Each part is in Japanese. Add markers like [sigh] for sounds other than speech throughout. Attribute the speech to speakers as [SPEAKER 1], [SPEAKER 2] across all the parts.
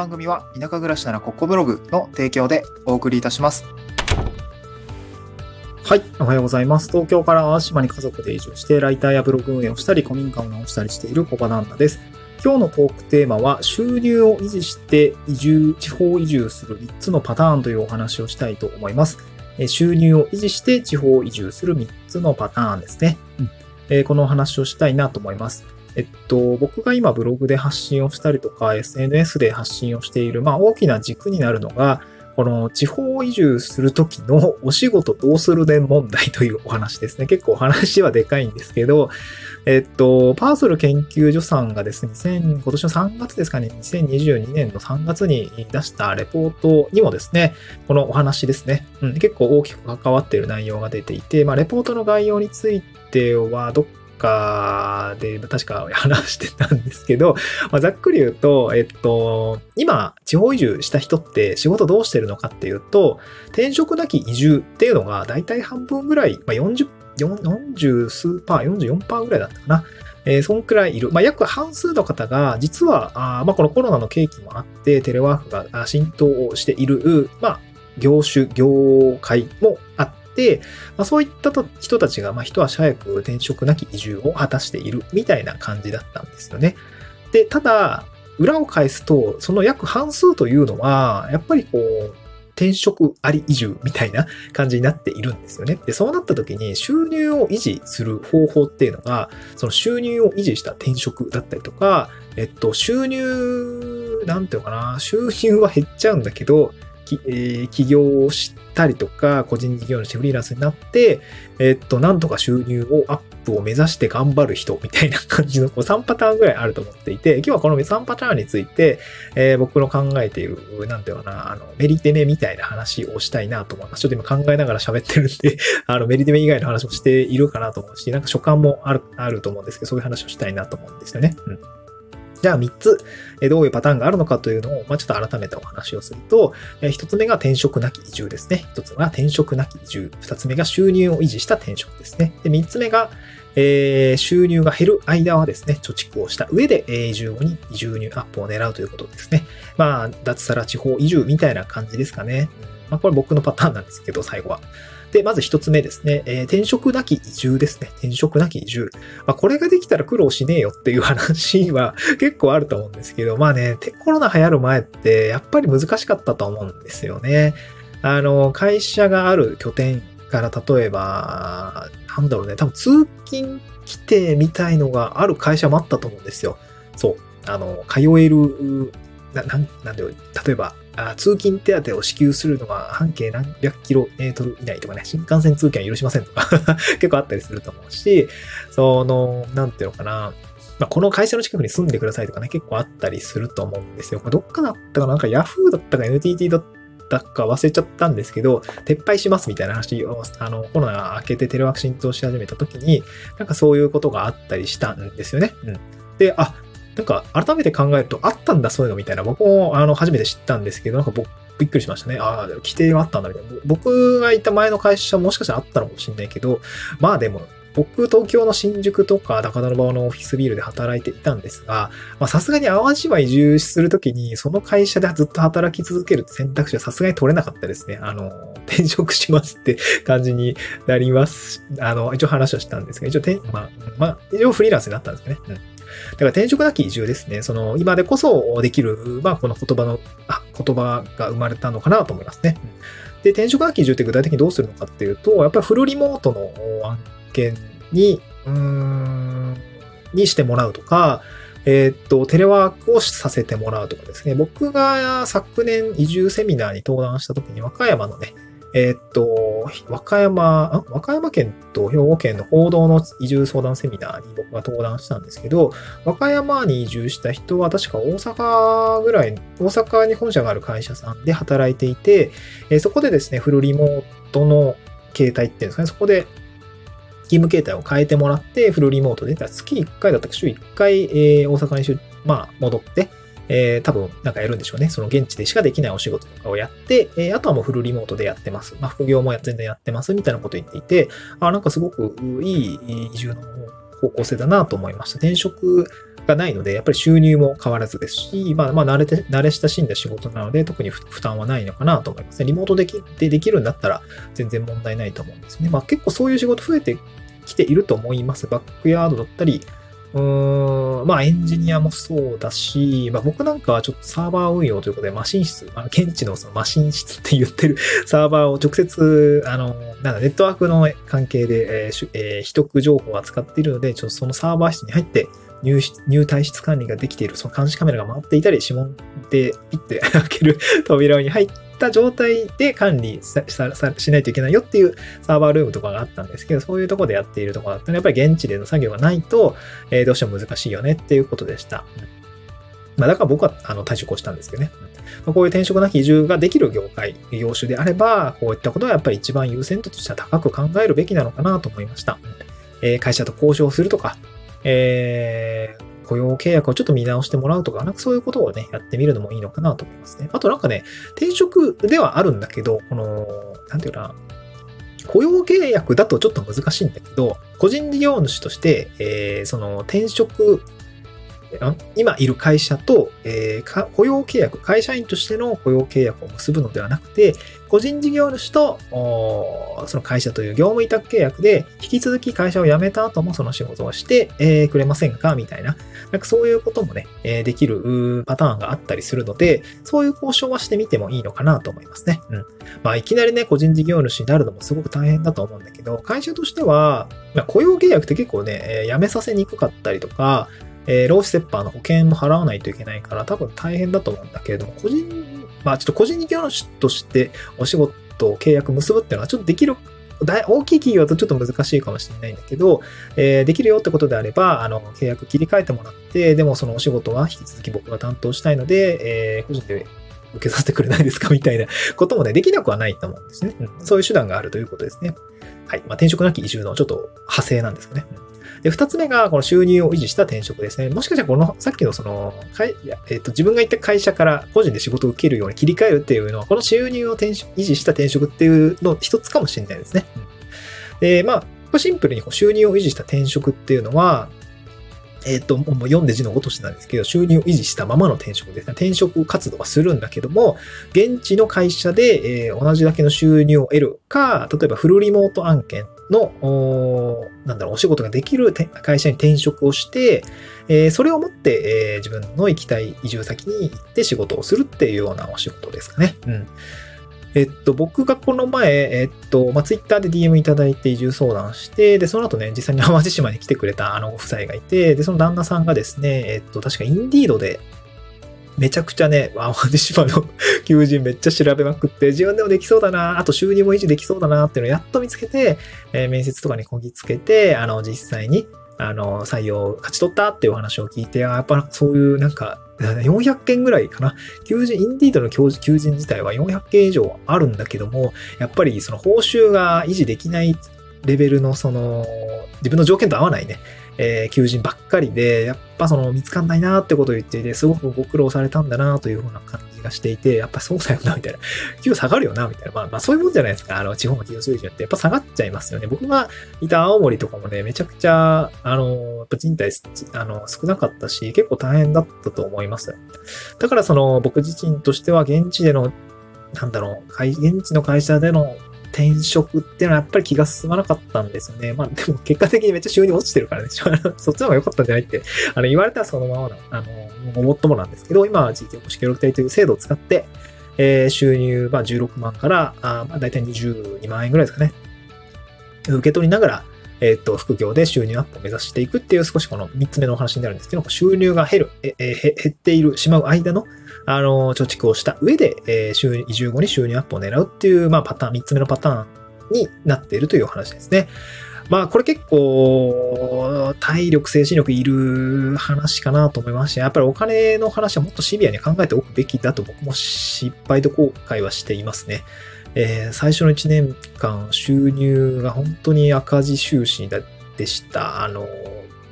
[SPEAKER 1] 番組は田舎暮らしならここブログの提供でお送りいたします。はい。おはようございます。東京から淡島に家族で移住して、ライターやブログ運営をしたり、古民家を直したりしている小場旦那です。今日のトークテーマは、収入を維持して移住、地方移住する3つのパターンというお話をしたいと思います。え収入を維持して地方移住する3つのパターンですね。うんえこのお話をしたいなと思います。えっと、僕が今ブログで発信をしたりとか、SNS で発信をしている、まあ大きな軸になるのが、この地方移住するときの [laughs] お仕事どうするね問題というお話ですね。結構お話はでかいんですけど、えっと、パーソル研究所さんがですね、今年の3月ですかね、2022年の3月に出したレポートにもですね、このお話ですね、うん、結構大きく関わっている内容が出ていて、まあ、レポートの概要については、どっかで確か話してたんですけど、まあ、ざっくり言うと、えっと、今、地方移住した人って仕事どうしてるのかっていうと、転職なき移住っていうのが大体半分ぐらい、まあ、40、40数パー、44パーぐらいだったかな。えー、そんくらいいる。まあ、約半数の方が、実は、あまあ、このコロナの契機もあって、テレワークが浸透している、まあ、業種、業界も、まあ、そういった人たちが、まあ、一足早く転職なき移住を果たしているみたいな感じだったんですよね。で、ただ、裏を返すと、その約半数というのは、やっぱりこう、転職あり移住みたいな感じになっているんですよね。で、そうなった時に収入を維持する方法っていうのが、その収入を維持した転職だったりとか、えっと、収入、なんていうのかな、収入は減っちゃうんだけど、きえー、起業をしたりとか、個人事業主フリーランスになって、えっと、なんとか収入をアップを目指して頑張る人みたいな感じのこう3パターンぐらいあると思っていて、今日はこの3パターンについて、えー、僕の考えている、なんていうかな、あの、メリテメみたいな話をしたいなと思います。ちょっと今考えながら喋ってるんで [laughs] あの、メリテメ以外の話もしているかなと思うし、なんか所感もある、あると思うんですけど、そういう話をしたいなと思うんですよね。うん。じゃあ3つ、どういうパターンがあるのかというのを、まあ、ちょっと改めてお話をすると、1つ目が転職なき移住ですね。1つが転職なき移住。2つ目が収入を維持した転職ですね。で、3つ目が、えー、収入が減る間はですね、貯蓄をした上で、移住後に移住入アップを狙うということですね。まあ、脱サラ地方移住みたいな感じですかね。まあ、これ僕のパターンなんですけど、最後は。で、まず一つ目ですね、えー、転職なき移住ですね。転職なき移住。まあ、これができたら苦労しねえよっていう話は [laughs] 結構あると思うんですけど、まあね、コロナ流行る前ってやっぱり難しかったと思うんですよね。あの、会社がある拠点から例えば、なんだろうね、多分通勤規定みたいのがある会社もあったと思うんですよ。そう。あの、通える、な、なん、なんだよ、例えば、あ通勤手当を支給するのが半径何百キロメートル以内とかね、新幹線通勤は許しませんとか [laughs] 結構あったりすると思うし、その、なんていうのかな、まあ、この会社の近くに住んでくださいとかね、結構あったりすると思うんですよ。これどっかだったかななんか Yahoo だったか NTT だったか忘れちゃったんですけど、撤廃しますみたいな話を、あの、コロナが明けてテレワーク浸透し始めた時に、なんかそういうことがあったりしたんですよね。うん。で、あ、なんか改めて考えるとあったんだそういうのみたいな僕もあの初めて知ったんですけど、なんか僕びっくりしましたね。ああ、規定があったんだみたいな。僕がいた前の会社もしかしたらあったのかもしれないけど、まあでも、僕、東京の新宿とか高田馬場のオフィスビルで働いていたんですが、まさすがに淡路は移住するときに、その会社でずっと働き続ける選択肢はさすがに取れなかったですね。あの、[laughs] 転職しますって感じになります。あの、一応話はしたんですが、一応、まあ、まあ、一応フリーランスになったんですよね。うん。だから転職なき移住ですね。その、今でこそできる、まあ、この言葉の、あ、言葉が生まれたのかなと思いますね。で、転職なき移住って具体的にどうするのかっていうと、やっぱりフルリモートの案件に、うーん、にしてもらうとか、えー、っと、テレワークをさせてもらうとかですね。僕が昨年移住セミナーに登壇した時に和歌山のね、えー、っと、和歌山、和歌山県と兵庫県の報道の移住相談セミナーに僕が登壇したんですけど、和歌山に移住した人は確か大阪ぐらい、大阪に本社がある会社さんで働いていて、えー、そこでですね、フルリモートの形態っていうんですかね、そこで勤務形態を変えてもらって、フルリモートで、月1回だったか週1回、えー、大阪にまあ、戻って、えー、多分なんかやるんでしょうね。その現地でしかできないお仕事とかをやって、えー、あとはもうフルリモートでやってます。まあ、副業も全然やってますみたいなこと言っていて、あ、なんかすごくいい移住の方向性だなと思いました。転職がないので、やっぱり収入も変わらずですし、まあ、まあ、慣れて、慣れ親しんだ仕事なので、特に負担はないのかなと思いますね。リモートできでできるんだったら全然問題ないと思うんですね。まあ、結構そういう仕事増えてきていると思います。バックヤードだったり、うん、まあエンジニアもそうだし、まあ僕なんかはちょっとサーバー運用ということで、マシン室、あの、現地のそのマシン室って言ってる [laughs] サーバーを直接、あの、なんだ、ネットワークの関係で、えーえ、取得情報を扱っているので、ちょっとそのサーバー室に入って入入退室管理ができている、その監視カメラが回っていたり、指紋でピッて開ける [laughs] 扉に入ってった状態で管理しないといけないよっていうサーバールームとかがあったんですけど、そういうとこでやっているところだったら、やっぱり現地での作業がないと、えー、どうしても難しいよねっていうことでした。まあ、だから僕はあの退職をしたんですけどね。まあ、こういう転職なき移住ができる業界、業種であれば、こういったことはやっぱり一番優先度としては高く考えるべきなのかなと思いました。えー、会社と交渉するとか、えー、雇用契約をちょっと見直してもらうとか、なんかそういうことをね、やってみるのもいいのかなと思いますね。あとなんかね、転職ではあるんだけど、この、なんていうかな、雇用契約だとちょっと難しいんだけど、個人事業主として、えー、その転職今いる会社と、えー、雇用契約、会社員としての雇用契約を結ぶのではなくて、個人事業主と、その会社という業務委託契約で、引き続き会社を辞めた後もその仕事をして、えー、くれませんかみたいな。なんかそういうこともね、えー、できるパターンがあったりするので、そういう交渉はしてみてもいいのかなと思いますね。うん。まあ、いきなりね、個人事業主になるのもすごく大変だと思うんだけど、会社としては、まあ、雇用契約って結構ね、辞めさせにくかったりとか、えー、労使折半の保険も払わないといけないから多分大変だと思うんだけれども、個人、まあちょっと個人事業主としてお仕事を契約結ぶっていうのはちょっとできる大きい企業だとちょっと難しいかもしれないんだけど、えー、できるよってことであれば、あの、契約切り替えてもらって、でもそのお仕事は引き続き僕が担当したいので、えー、個人で受けさせてくれないですかみたいなこともね、できなくはないと思うんですね。うん、そういう手段があるということですね。はい。まあ、転職なき移住のちょっと派生なんですよね。うんで、二つ目が、この収入を維持した転職ですね。もしかしたら、この、さっきのその、かいやえっ、と、自分が行った会社から個人で仕事を受けるように切り替えるっていうのは、この収入を転職維持した転職っていうの一つかもしれないですね。で、まあ、シンプルに収入を維持した転職っていうのは、えっ、ー、と、もう読んで字のごとしなんですけど、収入を維持したままの転職ですね。転職活動はするんだけども、現地の会社で、えー、同じだけの収入を得るか、例えばフルリモート案件の、だろう、お仕事ができる会社に転職をして、えー、それをもって、えー、自分の行きたい移住先に行って仕事をするっていうようなお仕事ですかね。うん。えっと、僕がこの前、えっと、まあ、ツイッターで DM いただいて移住相談して、で、その後ね、実際に淡路島に来てくれたあのご夫妻がいて、で、その旦那さんがですね、えっと、確かインディードで、めちゃくちゃね、淡路島の [laughs] 求人めっちゃ調べまくって、自分でもできそうだな、あと収入も維持できそうだなっていうのをやっと見つけて、えー、面接とかにこぎつけて、あの、実際に、あの、採用を勝ち取ったっていうお話を聞いて、やっぱそういうなんか、400件ぐらいかな。求人、インディードの求人自体は400件以上あるんだけども、やっぱりその報酬が維持できないレベルのその、自分の条件と合わないね、えー、求人ばっかりで、やっぱその見つかんないなってことを言っていて、すごくご苦労されたんだなというふうな感じがしていて、やっぱそうだよな、みたいな。[laughs] 給与下がるよな、みたいな。まあまあそういうもんじゃないですか。あの、地方の企業水準ってやっぱ下がっちゃいますよね。僕がいた青森とかもね、めちゃくちゃ、あの、やっぱ人体、あの、少なかったし、結構大変だったと思います。だからその、僕自身としては現地でのなんだろう、現地の会社での転職っていうのはやっぱり気が進まなかったんですよね。まあでも結果的にめっちゃ収入落ちてるからね。[laughs] そっちの方が良かったんじゃないって、あの言われたらそのままな、あの、ごもっともなんですけど、今は地域おこし協力隊という制度を使って、えー、収入、まあ16万から、あまあ大体22万円ぐらいですかね。受け取りながら、えっ、と、副業で収入アップを目指していくっていう少しこの3つ目のお話になるんですけど、収入が減る、ええ減っている、しまう間の、あの、貯蓄をした上で、え、収入、移住後に収入アップを狙うっていう、まあ、パターン、3つ目のパターンになっているというお話ですね。まあ、これ結構、体力、精神力いる話かなと思いますし、やっぱりお金の話はもっとシビアに考えておくべきだと僕も失敗と後悔はしていますね。えー、最初の1年間収入が本当に赤字収支でした。あの、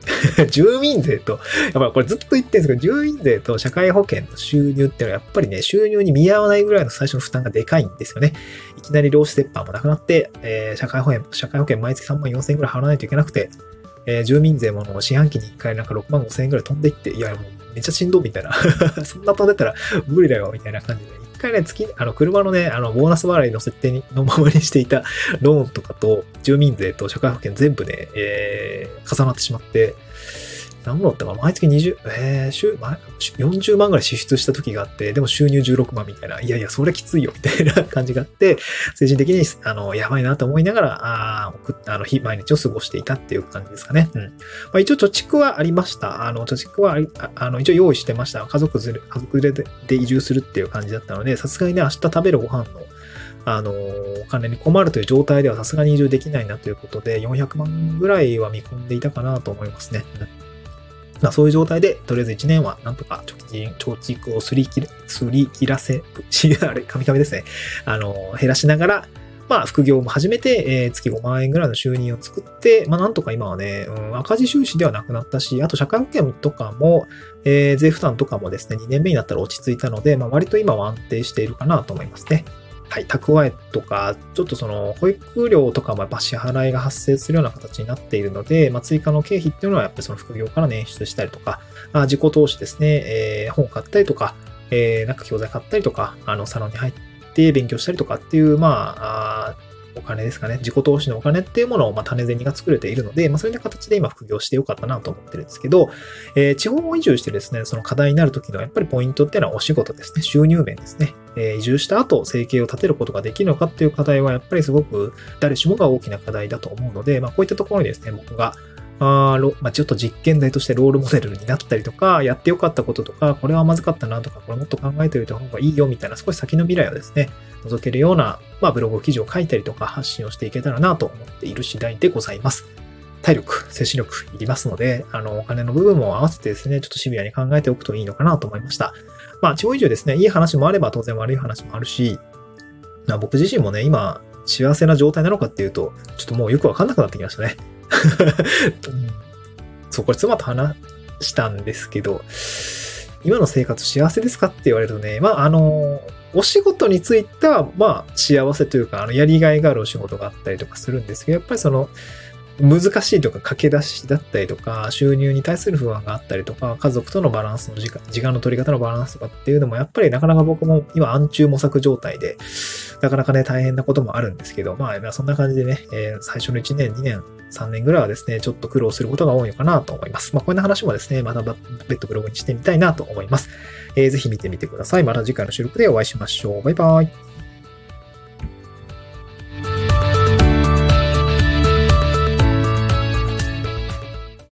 [SPEAKER 1] [laughs] 住民税と、やっぱりこれずっと言ってるんですけど、住民税と社会保険の収入っていうのはやっぱりね、収入に見合わないぐらいの最初の負担がでかいんですよね。いきなり労使折半もなくなって、えー、社会保険、社会保険毎月3万4千円ぐらい払わないといけなくて、えー、住民税もの四半期に1回なんか6万5千円ぐらい飛んでいって、いや、もうめっちゃしんどいみたいな。[laughs] そんな飛んでたら無理だよ、みたいな感じで。一回ね、月、あの、車のね、あの、ボーナス払いの設定にのままにしていたローンとかと、住民税と社会保険全部ね、えー、重なってしまって、何だったか毎月20、えー、週、ま40万ぐらい支出した時があって、でも収入16万みたいな、いやいや、それきついよ、みたいな感じがあって、精神的に、あの、やばいなと思いながら、ああ、あの、日、毎日を過ごしていたっていう感じですかね。うん。まあ、一応貯蓄はありました。あの、貯蓄はあ、あの、一応用意してました。家族連れ、家族連れで移住するっていう感じだったので、さすがにね、明日食べるご飯の、あの、お金に困るという状態ではさすがに移住できないなということで、400万ぐらいは見込んでいたかなと思いますね。うんまあ、そういう状態で、とりあえず1年はなんとか貯金、貯蓄をすり切れ、すり切らせ、[laughs] あれ、カミカミですね。あの、減らしながら、まあ、副業も始めて、えー、月5万円ぐらいの収入を作って、まあ、なんとか今はね、うん、赤字収支ではなくなったし、あと社会保険とかも、えー、税負担とかもですね、2年目になったら落ち着いたので、まあ、割と今は安定しているかなと思いますね。はい、蓄えとか、ちょっとその、保育料とかもやっぱ支払いが発生するような形になっているので、まあ、追加の経費っていうのはやっぱりその副業から捻出したりとか、あ自己投資ですね、えー、本買ったりとか、えー、なんか教材買ったりとか、あの、サロンに入って勉強したりとかっていう、まあ、あお金ですかね、自己投資のお金っていうものを、ま、種銭が作れているので、まあ、そういった形で今副業してよかったなと思ってるんですけど、えー、地方を移住してですね、その課題になる時のやっぱりポイントっていうのはお仕事ですね、収入面ですね。え、移住した後、生計を立てることができるのかっていう課題は、やっぱりすごく誰しもが大きな課題だと思うので、まあ、こういったところにですね、僕があまあ、ちょっと実験台としてロールモデルになったりとか、やってよかったこととか、これはまずかったなとか、これもっと考えておいた方がいいよみたいな少し先の未来をですね、覗けるような、まあ、ブログ記事を書いたりとか発信をしていけたらなと思っている次第でございます。体力、精神力いりますので、あの、お金の部分も合わせてですね、ちょっとシビアに考えておくといいのかなと思いました。まあ、地方移住ですね、いい話もあれば当然悪い話もあるし、まあ、僕自身もね、今、幸せな状態なのかっていうと、ちょっともうよくわかんなくなってきましたね。[laughs] そう、これ妻と話したんですけど、今の生活幸せですかって言われるとね、まあ、あの、お仕事については、まあ、幸せというか、あの、やりがいがあるお仕事があったりとかするんですけど、やっぱりその、難しいとか駆け出しだったりとか、収入に対する不安があったりとか、家族とのバランスの時間、時間の取り方のバランスとかっていうのも、やっぱりなかなか僕も今暗中模索状態で、なかなかね、大変なこともあるんですけど、まあ、そんな感じでね、えー、最初の1年、2年、3年ぐらいはですね、ちょっと苦労することが多いのかなと思います。まあ、こんな話もですね、また別途ブログにしてみたいなと思います。えー、ぜひ見てみてください。また次回の収録でお会いしましょう。バイバイ。